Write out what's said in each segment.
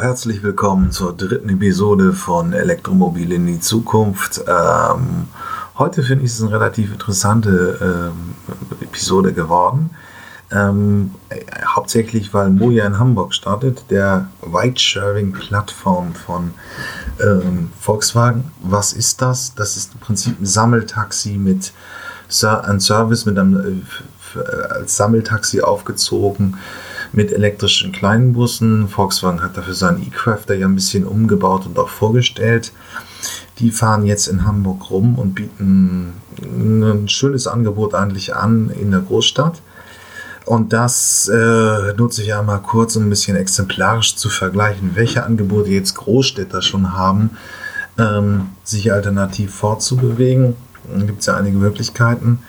Herzlich willkommen zur dritten Episode von Elektromobil in die Zukunft. Ähm, heute finde ich es eine relativ interessante ähm, Episode geworden. Ähm, hauptsächlich, weil Moja in Hamburg startet, der Ride-Sharing-Plattform von ähm, Volkswagen. Was ist das? Das ist im Prinzip ein Sammeltaxi mit ein Service mit einem äh, als Sammeltaxi aufgezogen mit elektrischen kleinen Bussen. Volkswagen hat dafür seinen E-Crafter ja ein bisschen umgebaut und auch vorgestellt. Die fahren jetzt in Hamburg rum und bieten ein schönes Angebot eigentlich an in der Großstadt. Und das äh, nutze ich einmal kurz, um ein bisschen exemplarisch zu vergleichen, welche Angebote jetzt Großstädter schon haben, ähm, sich alternativ fortzubewegen. Da gibt es ja einige Möglichkeiten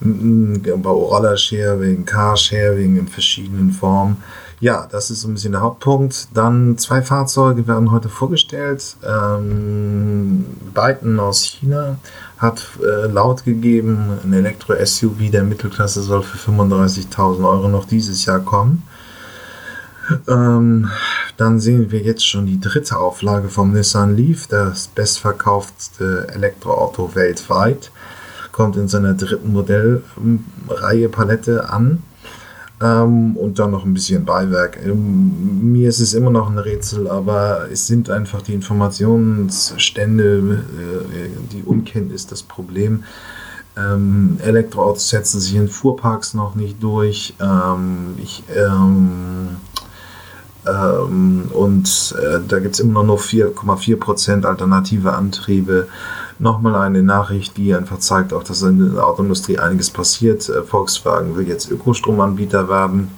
bei Roller-Sharing, Car-Sharing in verschiedenen Formen. Ja, das ist so ein bisschen der Hauptpunkt. Dann zwei Fahrzeuge werden heute vorgestellt. Ähm, Byton aus China hat äh, laut gegeben, ein Elektro-SUV der Mittelklasse soll für 35.000 Euro noch dieses Jahr kommen. Ähm, dann sehen wir jetzt schon die dritte Auflage vom Nissan Leaf, das bestverkauftste Elektroauto weltweit kommt in seiner dritten Modellreihe Palette an. Ähm, und dann noch ein bisschen Beiwerk. Ähm, mir ist es immer noch ein Rätsel, aber es sind einfach die Informationsstände, äh, die Unkenntnis das Problem. Ähm, Elektroautos setzen sich in Fuhrparks noch nicht durch. Ähm, ich, ähm, ähm, und äh, da gibt es immer noch nur 4,4% alternative Antriebe nochmal eine Nachricht, die einfach zeigt, auch dass in der Autoindustrie einiges passiert. Äh, Volkswagen will jetzt Ökostromanbieter werden.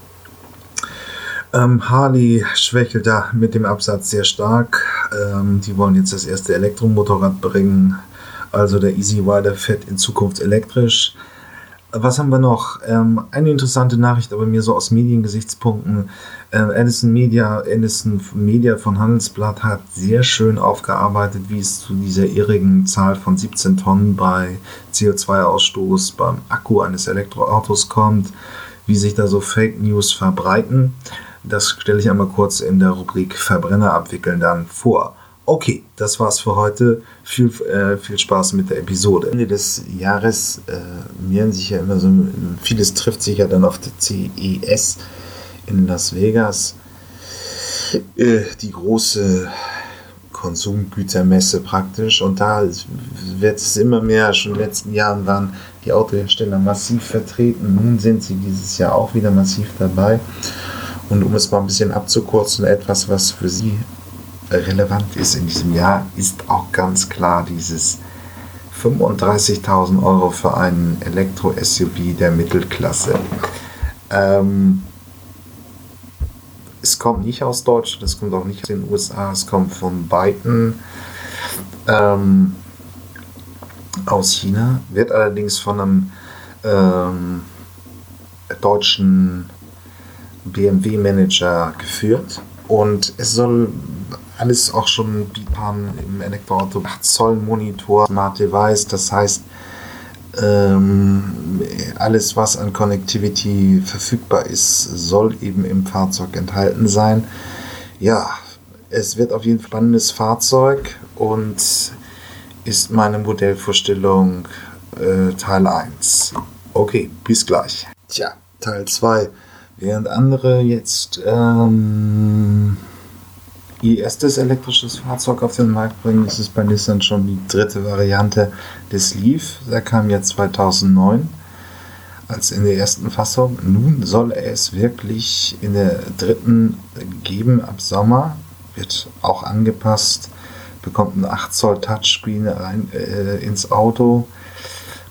Ähm, Harley schwächelt da mit dem Absatz sehr stark. Ähm, die wollen jetzt das erste Elektromotorrad bringen. Also der Easy Rider fährt in Zukunft elektrisch. Was haben wir noch? Ähm, eine interessante Nachricht, aber mir so aus Mediengesichtspunkten. Äh, Edison Media, Edison Media von Handelsblatt hat sehr schön aufgearbeitet, wie es zu dieser irrigen Zahl von 17 Tonnen bei CO2-Ausstoß beim Akku eines Elektroautos kommt, wie sich da so Fake News verbreiten. Das stelle ich einmal kurz in der Rubrik Verbrenner abwickeln dann vor. Okay, das war's für heute. Viel, äh, viel Spaß mit der Episode. Ende des Jahres äh, mehren sich ja immer so, vieles trifft sich ja dann auf der CES in Las Vegas. Äh, die große Konsumgütermesse praktisch. Und da wird es immer mehr, schon in den letzten Jahren waren die Autohersteller massiv vertreten. Nun sind sie dieses Jahr auch wieder massiv dabei. Und um es mal ein bisschen abzukürzen, etwas, was für sie relevant ist in diesem Jahr, ist auch ganz klar dieses 35.000 Euro für einen Elektro-SUV der Mittelklasse. Ähm, es kommt nicht aus Deutschland, es kommt auch nicht aus den USA, es kommt von Byton ähm, aus China, wird allerdings von einem ähm, deutschen BMW-Manager geführt und es soll alles auch schon bieten im Elektroauto. 8 Zoll Monitor, Smart Device, das heißt, ähm, alles, was an Connectivity verfügbar ist, soll eben im Fahrzeug enthalten sein. Ja, es wird auf jeden Fall ein spannendes Fahrzeug und ist meine Modellvorstellung äh, Teil 1. Okay, bis gleich. Tja, Teil 2. Während andere jetzt ähm, ihr erstes elektrisches Fahrzeug auf den Markt bringen, ist es bei Nissan schon die dritte Variante des Leaf. Der kam ja 2009 als in der ersten Fassung. Nun soll er es wirklich in der dritten geben ab Sommer. Wird auch angepasst. Bekommt ein 8 Zoll Touchscreen rein, äh, ins Auto.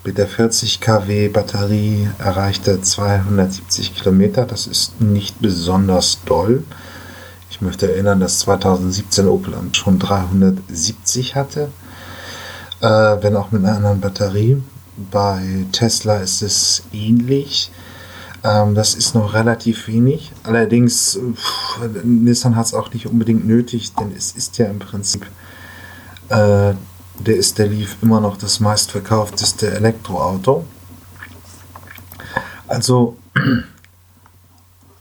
Mit der 40 kW Batterie erreicht er 270 Kilometer. Das ist nicht besonders doll. Ich möchte erinnern, dass 2017 Opel schon 370 hatte, äh, wenn auch mit einer anderen Batterie. Bei Tesla ist es ähnlich. Ähm, das ist noch relativ wenig. Allerdings, pff, Nissan hat es auch nicht unbedingt nötig, denn es ist ja im Prinzip, äh, der ist der Leaf immer noch das meistverkaufteste Elektroauto. Also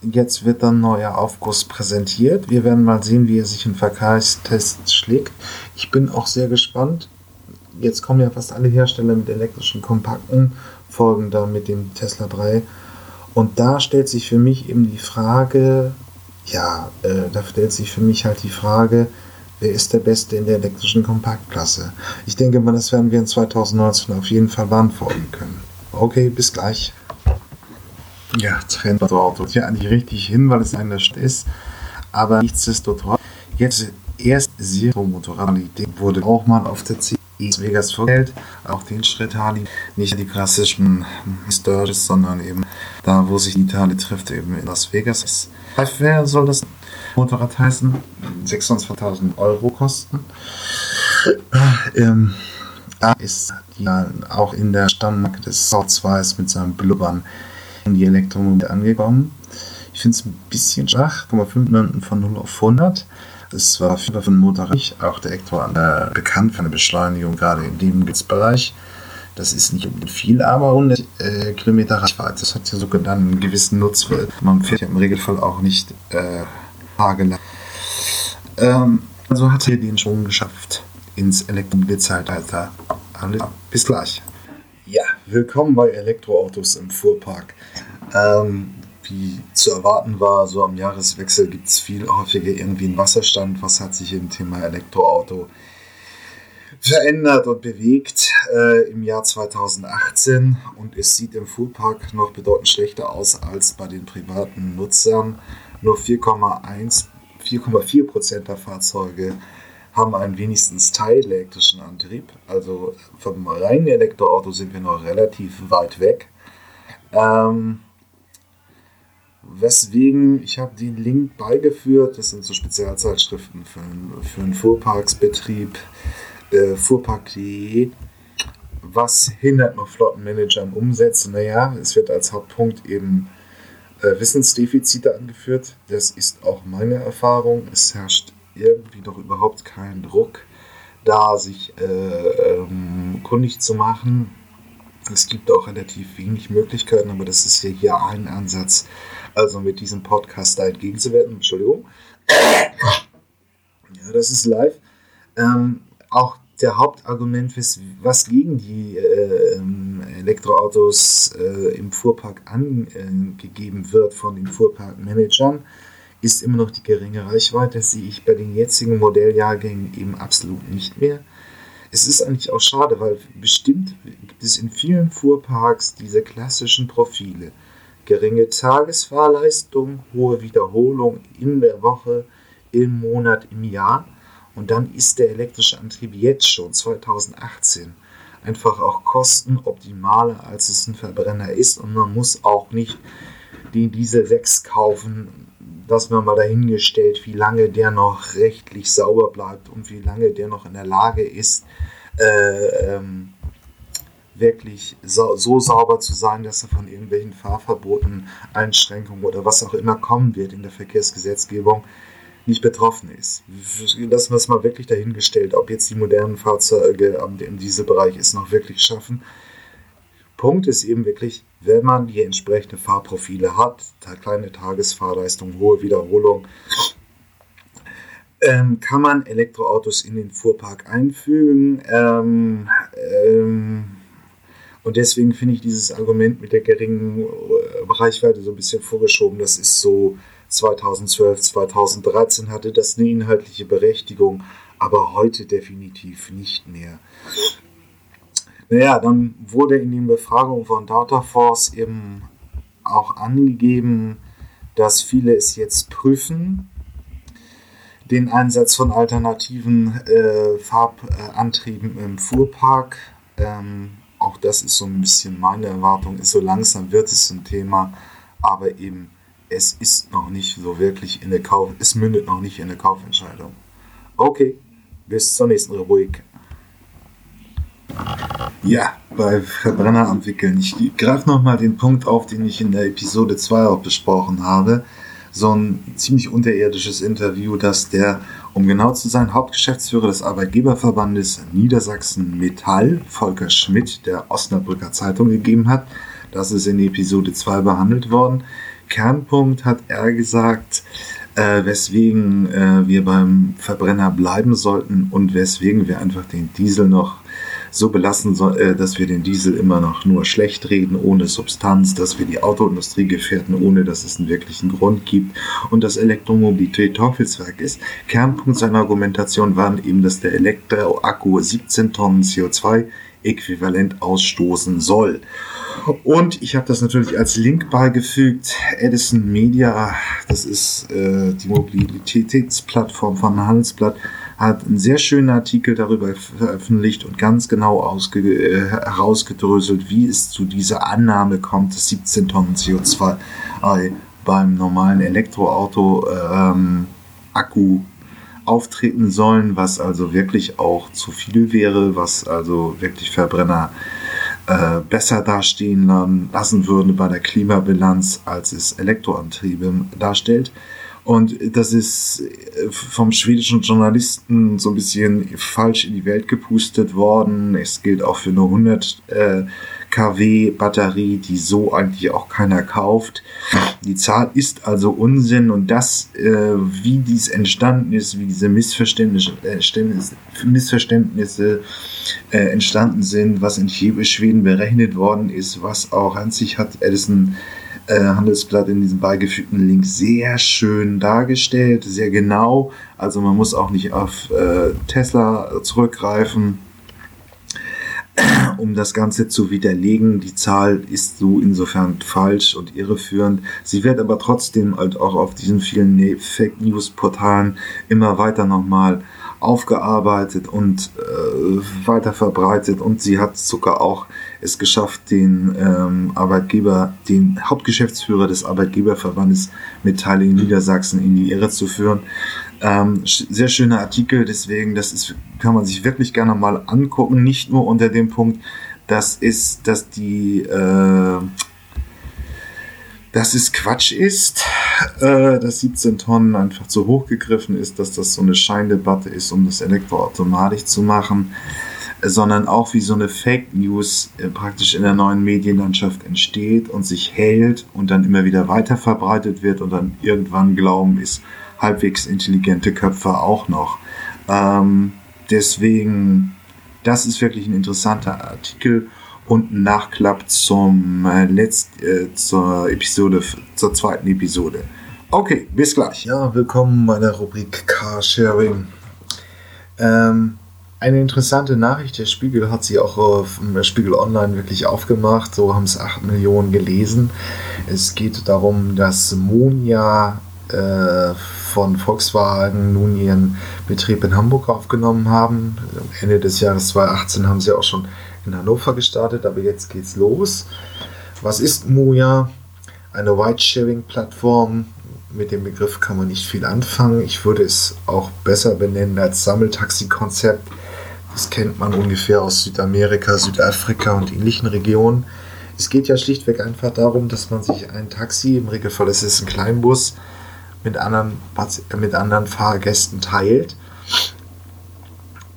Jetzt wird dann neuer Aufguss präsentiert. Wir werden mal sehen, wie er sich im Verkehrstest schlägt. Ich bin auch sehr gespannt. Jetzt kommen ja fast alle Hersteller mit elektrischen Kompakten, folgen da mit dem Tesla 3. Und da stellt sich für mich eben die Frage, ja, äh, da stellt sich für mich halt die Frage, wer ist der Beste in der elektrischen Kompaktklasse? Ich denke mal, das werden wir in 2019 auf jeden Fall beantworten können. Okay, bis gleich. Ja, Trendauto. Ja, nicht richtig hin, weil es eine Stadt ist. Aber nichtsdestotrotz, jetzt erst Zero-Motorrad wurde auch mal auf der CE Vegas vorgestellt. Auch den Schritt Harley. Nicht die klassischen Historis, sondern eben da, wo sich die Italien trifft, eben in Las Vegas. Wer soll das Motorrad heißen? 26.000 Euro kosten. Ähm, ist ja auch in der Stammmarke des South mit seinem Blubbern die Elektromobil angekommen. Ich finde es ein bisschen schwach, 0,5 Minuten von 0 auf 100. Das war für den Motorrad auch der Ektor äh, bekannt für eine Beschleunigung, gerade in dem Bereich. Das ist nicht viel, aber 100 äh, Kilometer Reichweite. Das hat ja sogar dann einen gewissen Nutzwert. Man fährt ja im Regelfall auch nicht äh, tagelang. Ähm, also hat er den schon geschafft ins Elektromobilzeitalter. Bis gleich. Willkommen bei Elektroautos im Fuhrpark. Ähm, wie zu erwarten war, so am Jahreswechsel gibt es viel häufiger irgendwie einen Wasserstand. Was hat sich im Thema Elektroauto verändert und bewegt äh, im Jahr 2018? Und es sieht im Fuhrpark noch bedeutend schlechter aus als bei den privaten Nutzern. Nur 4,1 4,4 Prozent der Fahrzeuge haben einen wenigstens teilelektrischen Antrieb. Also vom reinen Elektroauto sind wir noch relativ weit weg. Ähm, weswegen, ich habe den Link beigeführt, das sind so Spezialzeitschriften für, für einen Fuhrparksbetrieb, äh, fuhrpark.de. Was hindert noch Flottenmanager am Umsetzen? Naja, es wird als Hauptpunkt eben äh, Wissensdefizite angeführt. Das ist auch meine Erfahrung. Es herrscht irgendwie doch überhaupt kein Druck, da sich äh, ähm, kundig zu machen. Es gibt auch relativ wenig Möglichkeiten, aber das ist ja hier ein Ansatz, also mit diesem Podcast da entgegenzuwirken. Entschuldigung. Ja, das ist live. Ähm, auch der Hauptargument, was gegen die äh, ähm, Elektroautos äh, im Fuhrpark angegeben wird von den Fuhrparkmanagern, ist immer noch die geringe Reichweite. Das sehe ich bei den jetzigen Modelljahrgängen eben absolut nicht mehr. Es ist eigentlich auch schade, weil bestimmt gibt es in vielen Fuhrparks diese klassischen Profile. Geringe Tagesfahrleistung, hohe Wiederholung in der Woche, im Monat, im Jahr. Und dann ist der elektrische Antrieb jetzt schon 2018 einfach auch kostenoptimaler, als es ein Verbrenner ist. Und man muss auch nicht den Diesel 6 kaufen, dass man mal dahingestellt, wie lange der noch rechtlich sauber bleibt und wie lange der noch in der Lage ist, äh, ähm, wirklich so, so, sauber zu sein, dass er von irgendwelchen Fahrverboten, Einschränkungen oder was auch immer kommen wird in der Verkehrsgesetzgebung nicht betroffen ist. Lassen wir es mal wirklich dahingestellt, ob jetzt die modernen Fahrzeuge in diesem Bereich es noch wirklich schaffen. Punkt ist eben wirklich, wenn man die entsprechenden Fahrprofile hat, kleine Tagesfahrleistung, hohe Wiederholung, ähm, kann man Elektroautos in den Fuhrpark einfügen. Ähm, ähm, und deswegen finde ich dieses Argument mit der geringen äh, Reichweite so ein bisschen vorgeschoben. Das ist so 2012, 2013 hatte das eine inhaltliche Berechtigung, aber heute definitiv nicht mehr. Naja, dann wurde in den Befragungen von Dataforce eben auch angegeben, dass viele es jetzt prüfen, den Einsatz von alternativen äh, Farbantrieben im Fuhrpark. Ähm, auch das ist so ein bisschen meine Erwartung, ist so langsam wird es ein Thema, aber eben es ist noch nicht so wirklich in der Kauf, es mündet noch nicht in der Kaufentscheidung. Okay, bis zur nächsten Rubrik. Ja, bei Verbrenner entwickeln. Ich greife nochmal den Punkt auf, den ich in der Episode 2 auch besprochen habe. So ein ziemlich unterirdisches Interview, das der, um genau zu sein, Hauptgeschäftsführer des Arbeitgeberverbandes Niedersachsen Metall, Volker Schmidt, der Osnabrücker Zeitung gegeben hat. Das ist in Episode 2 behandelt worden. Kernpunkt hat er gesagt, äh, weswegen äh, wir beim Verbrenner bleiben sollten und weswegen wir einfach den Diesel noch so belassen, äh, dass wir den Diesel immer noch nur schlecht reden, ohne Substanz, dass wir die Autoindustrie gefährden, ohne dass es einen wirklichen Grund gibt und dass Elektromobilität Teufelswerk ist. Kernpunkt seiner Argumentation waren eben, dass der Elektroakku 17 Tonnen CO2 äquivalent ausstoßen soll. Und ich habe das natürlich als Link beigefügt. Edison Media, das ist äh, die Mobilitätsplattform von Handelsblatt, hat einen sehr schönen Artikel darüber veröffentlicht und ganz genau ausge äh, herausgedröselt, wie es zu dieser Annahme kommt, dass 17 Tonnen CO2 beim normalen Elektroauto ähm, Akku auftreten sollen, was also wirklich auch zu viel wäre, was also wirklich Verbrenner äh, besser dastehen lassen würde bei der Klimabilanz, als es Elektroantriebe darstellt. Und das ist äh, vom schwedischen Journalisten so ein bisschen falsch in die Welt gepustet worden. Es gilt auch für eine 100 äh, kW Batterie, die so eigentlich auch keiner kauft. Die Zahl ist also Unsinn und das, äh, wie dies entstanden ist, wie diese Missverständnisse, äh, Missverständnisse äh, entstanden sind, was in Schweden berechnet worden ist, was auch an sich hat Edison äh, Handelsblatt in diesem beigefügten Link sehr schön dargestellt, sehr genau. Also man muss auch nicht auf äh, Tesla zurückgreifen um das Ganze zu widerlegen. Die Zahl ist so insofern falsch und irreführend. Sie wird aber trotzdem halt auch auf diesen vielen ne-, Fake News Portalen immer weiter nochmal aufgearbeitet und äh, weiter verbreitet und sie hat sogar auch es geschafft, den ähm, Arbeitgeber, den Hauptgeschäftsführer des Arbeitgeberverbandes Metall in Niedersachsen in die Irre zu führen. Ähm, sehr schöner Artikel, deswegen, das ist, kann man sich wirklich gerne mal angucken. Nicht nur unter dem Punkt, das ist, dass die, äh, dass es Quatsch ist, äh, dass 17 Tonnen einfach zu hoch gegriffen ist, dass das so eine Scheindebatte ist, um das elektroautomatisch zu machen, sondern auch wie so eine Fake News äh, praktisch in der neuen Medienlandschaft entsteht und sich hält und dann immer wieder weiter verbreitet wird und dann irgendwann glauben ist, halbwegs intelligente Köpfe auch noch. Ähm, deswegen, das ist wirklich ein interessanter Artikel und ein Nachklapp zum äh, letzt, äh, zur Episode, zur zweiten Episode. Okay, bis gleich. Ja, willkommen bei der Rubrik Carsharing. Ähm, eine interessante Nachricht, der Spiegel hat sie auch auf dem Spiegel Online wirklich aufgemacht, so haben es 8 Millionen gelesen. Es geht darum, dass Monia äh, von Volkswagen nun ihren Betrieb in Hamburg aufgenommen haben. Ende des Jahres 2018 haben sie auch schon in Hannover gestartet, aber jetzt geht's los. Was ist Moja? Eine Ride-Sharing-Plattform. Mit dem Begriff kann man nicht viel anfangen. Ich würde es auch besser benennen als Sammeltaxi-Konzept. Das kennt man ungefähr aus Südamerika, Südafrika und ähnlichen Regionen. Es geht ja schlichtweg einfach darum, dass man sich ein Taxi, im Regelfall ist es ein Kleinbus, mit anderen, mit anderen Fahrgästen teilt.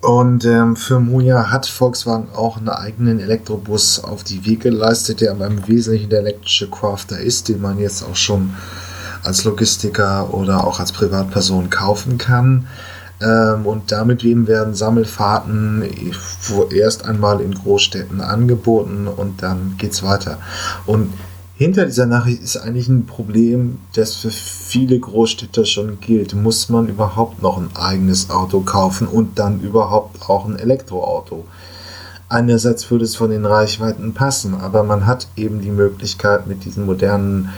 Und ähm, für Moja hat Volkswagen auch einen eigenen Elektrobus auf die Wege geleistet, der aber im Wesentlichen der elektrische Crafter ist, den man jetzt auch schon als Logistiker oder auch als Privatperson kaufen kann. Ähm, und damit eben werden Sammelfahrten erst einmal in Großstädten angeboten und dann geht es weiter. Und hinter dieser Nachricht ist eigentlich ein Problem, das für viele Großstädter schon gilt. Muss man überhaupt noch ein eigenes Auto kaufen und dann überhaupt auch ein Elektroauto? Einerseits würde es von den Reichweiten passen, aber man hat eben die Möglichkeit mit diesen modernen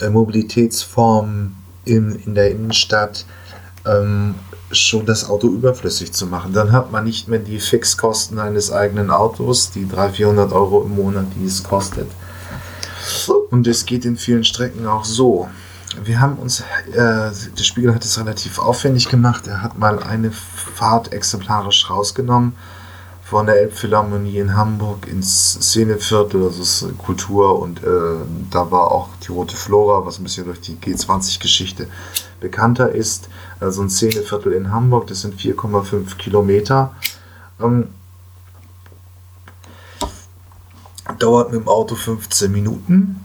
äh, Mobilitätsformen in, in der Innenstadt ähm, schon das Auto überflüssig zu machen. Dann hat man nicht mehr die Fixkosten eines eigenen Autos, die 300, 400 Euro im Monat, die es kostet und es geht in vielen Strecken auch so. Wir haben uns, äh, der Spiegel hat es relativ aufwendig gemacht. Er hat mal eine Fahrt exemplarisch rausgenommen von der Elbphilharmonie in Hamburg ins Szeneviertel, also das Kultur und äh, da war auch die Rote Flora, was ein bisschen durch die G20-Geschichte bekannter ist. Also ein Szeneviertel in Hamburg, das sind 4,5 Kilometer. Ähm, dauert mit dem Auto 15 Minuten.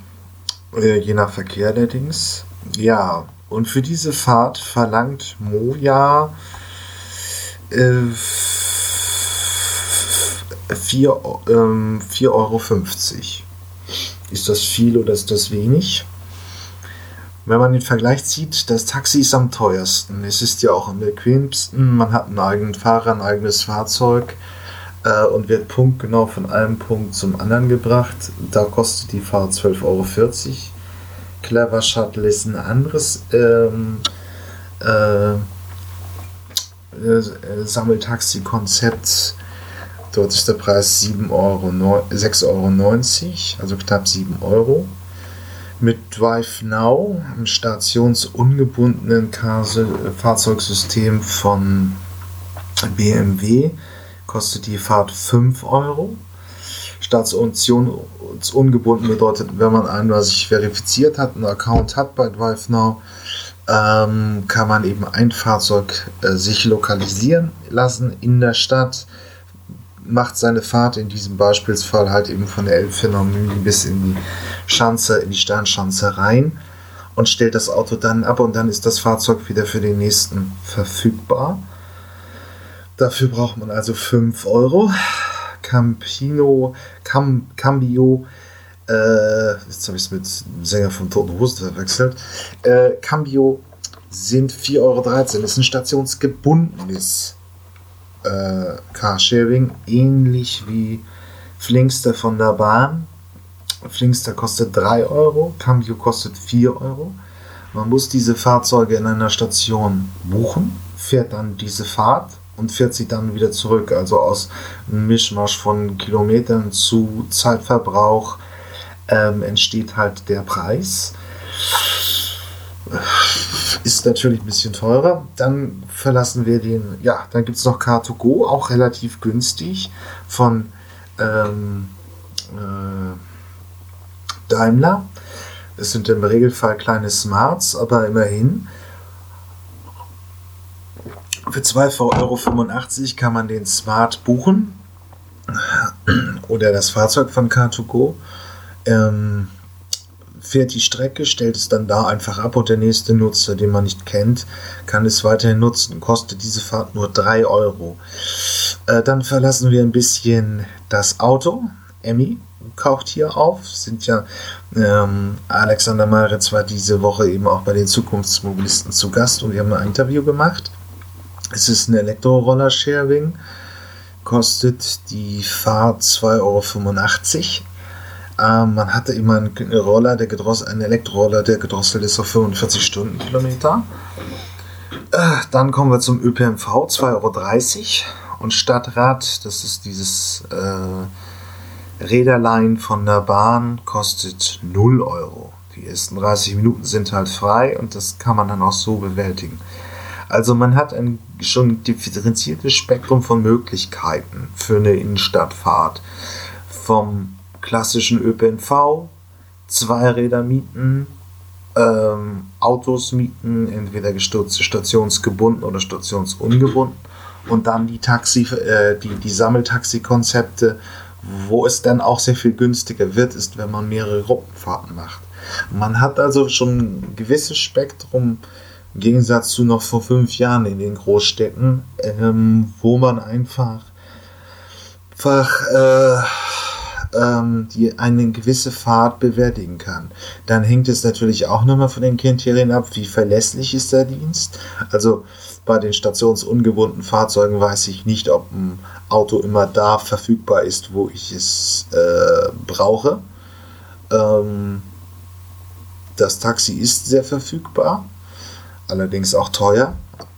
Äh, je nach Verkehr allerdings. Ja, und für diese Fahrt verlangt Moja äh, 4,50 ähm, 4 Euro. Ist das viel oder ist das wenig? Wenn man den Vergleich zieht, das Taxi ist am teuersten. Es ist ja auch am bequemsten. Man hat einen eigenen Fahrer, ein eigenes Fahrzeug äh, und wird punktgenau von einem Punkt zum anderen gebracht. Da kostet die Fahrt 12,40 Euro. Clever Shuttle ist ein anderes ähm, äh, äh, Sammeltaxi-Konzept. Dort ist der Preis 6,90 Euro, 6 Euro, also knapp 7 Euro. Mit Drive Now, einem stationsungebundenen Fahrzeugsystem von BMW, kostet die Fahrt 5 Euro. Stationsungebunden bedeutet, wenn man einmal sich verifiziert hat, einen Account hat bei Drive Now, ähm, kann man eben ein Fahrzeug äh, sich lokalisieren lassen in der Stadt, macht seine Fahrt in diesem Beispielsfall halt eben von der Elbphilharmonie bis in die Schanze, in die Sternschanze rein und stellt das Auto dann ab und dann ist das Fahrzeug wieder für den nächsten verfügbar. Dafür braucht man also 5 Euro. Campino, Cam, Cambio, äh, jetzt habe ich es mit dem Sänger von Toten Hosen verwechselt. Äh, Cambio sind 4,13 Euro. Das ist ein stationsgebundenes äh, Carsharing, ähnlich wie Flinkster von der Bahn. Flinkster kostet 3 Euro, Cambio kostet 4 Euro. Man muss diese Fahrzeuge in einer Station buchen, fährt dann diese Fahrt und fährt sie dann wieder zurück. Also aus Mischmasch von Kilometern zu Zeitverbrauch ähm, entsteht halt der Preis. Ist natürlich ein bisschen teurer. Dann verlassen wir den, ja, dann gibt es noch Car2Go, auch relativ günstig von ähm, äh, Daimler. Es sind im Regelfall kleine Smarts, aber immerhin. Für 2,85 Euro kann man den Smart buchen oder das Fahrzeug von Car2Go. Ähm, fährt die Strecke, stellt es dann da einfach ab und der nächste Nutzer, den man nicht kennt, kann es weiterhin nutzen. Kostet diese Fahrt nur 3 Euro. Äh, dann verlassen wir ein bisschen das Auto. Emmy kauft hier auf. Sind ja ähm, Alexander Maritz war diese Woche eben auch bei den Zukunftsmobilisten zu Gast und wir haben ein Interview gemacht. Es ist ein Elektroroller-Sharing, kostet die Fahrt 2,85 Euro. Ähm, man hatte immer einen Roller, der gedrosselt, einen Elektroroller, der gedrosselt ist auf 45 Stundenkilometer. Äh, dann kommen wir zum ÖPNV, 2,30 Euro. Und Stadtrat, das ist dieses äh, Räderlein von der Bahn, kostet 0 Euro. Die ersten 30 Minuten sind halt frei und das kann man dann auch so bewältigen. Also man hat ein schon differenziertes Spektrum von Möglichkeiten für eine Innenstadtfahrt. Vom klassischen ÖPNV, Zweiräder mieten, ähm, Autos mieten, entweder stationsgebunden oder stationsungebunden und dann die Taxi, äh, die, die Sammeltaxi-Konzepte, wo es dann auch sehr viel günstiger wird, ist, wenn man mehrere Gruppenfahrten macht. Man hat also schon ein gewisses Spektrum im Gegensatz zu noch vor fünf Jahren in den Großstädten, ähm, wo man einfach, einfach äh, ähm, die eine gewisse Fahrt bewältigen kann. Dann hängt es natürlich auch nochmal von den Kriterien ab, wie verlässlich ist der Dienst. Also bei den stationsungebundenen Fahrzeugen weiß ich nicht, ob ein Auto immer da verfügbar ist, wo ich es äh, brauche. Ähm, das Taxi ist sehr verfügbar allerdings auch teuer.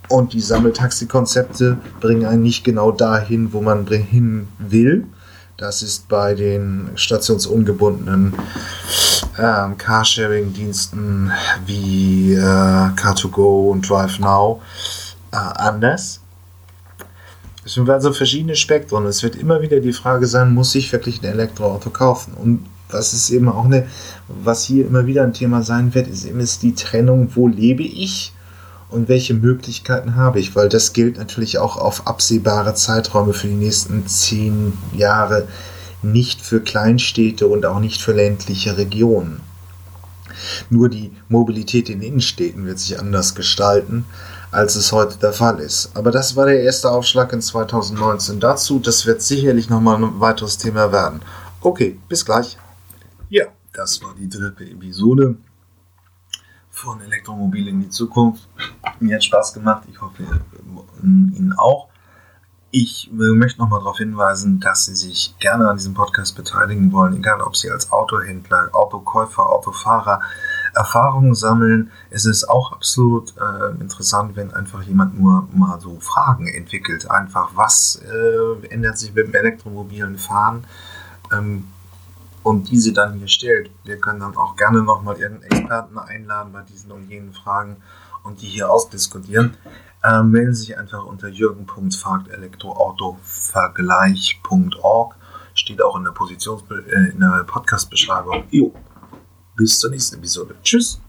Und die Sammeltaxi-Konzepte bringen einen nicht genau dahin, wo man hin will. Das ist bei den stationsungebundenen äh, Carsharing-Diensten wie äh, Car2Go und DriveNow äh, anders. Es sind also verschiedene Spektren. Es wird immer wieder die Frage sein, muss ich wirklich ein Elektroauto kaufen? Und was ist eben auch eine, was hier immer wieder ein Thema sein wird, ist eben die Trennung, wo lebe ich und welche Möglichkeiten habe ich, weil das gilt natürlich auch auf absehbare Zeiträume für die nächsten zehn Jahre, nicht für Kleinstädte und auch nicht für ländliche Regionen. Nur die Mobilität in Innenstädten wird sich anders gestalten, als es heute der Fall ist. Aber das war der erste Aufschlag in 2019 dazu. Das wird sicherlich nochmal ein weiteres Thema werden. Okay, bis gleich. Ja, das war die dritte Episode von Elektromobil in die Zukunft. Mir hat Spaß gemacht. Ich hoffe, Ihnen auch. Ich möchte nochmal darauf hinweisen, dass Sie sich gerne an diesem Podcast beteiligen wollen, egal ob Sie als Autohändler, Autokäufer, Autofahrer Erfahrungen sammeln. Es ist auch absolut äh, interessant, wenn einfach jemand nur mal so Fragen entwickelt. Einfach, was äh, ändert sich mit dem elektromobilen Fahren? Ähm, und diese dann hier stellt. Wir können dann auch gerne nochmal irgendeinen Experten einladen bei diesen und jenen Fragen und die hier ausdiskutieren. Ähm, melden Sie sich einfach unter jürgen.fragt-elektroauto-vergleich.org. Steht auch in der Positions äh, der Podcast-Beschreibung. Jo. Bis zur nächsten Episode. Tschüss.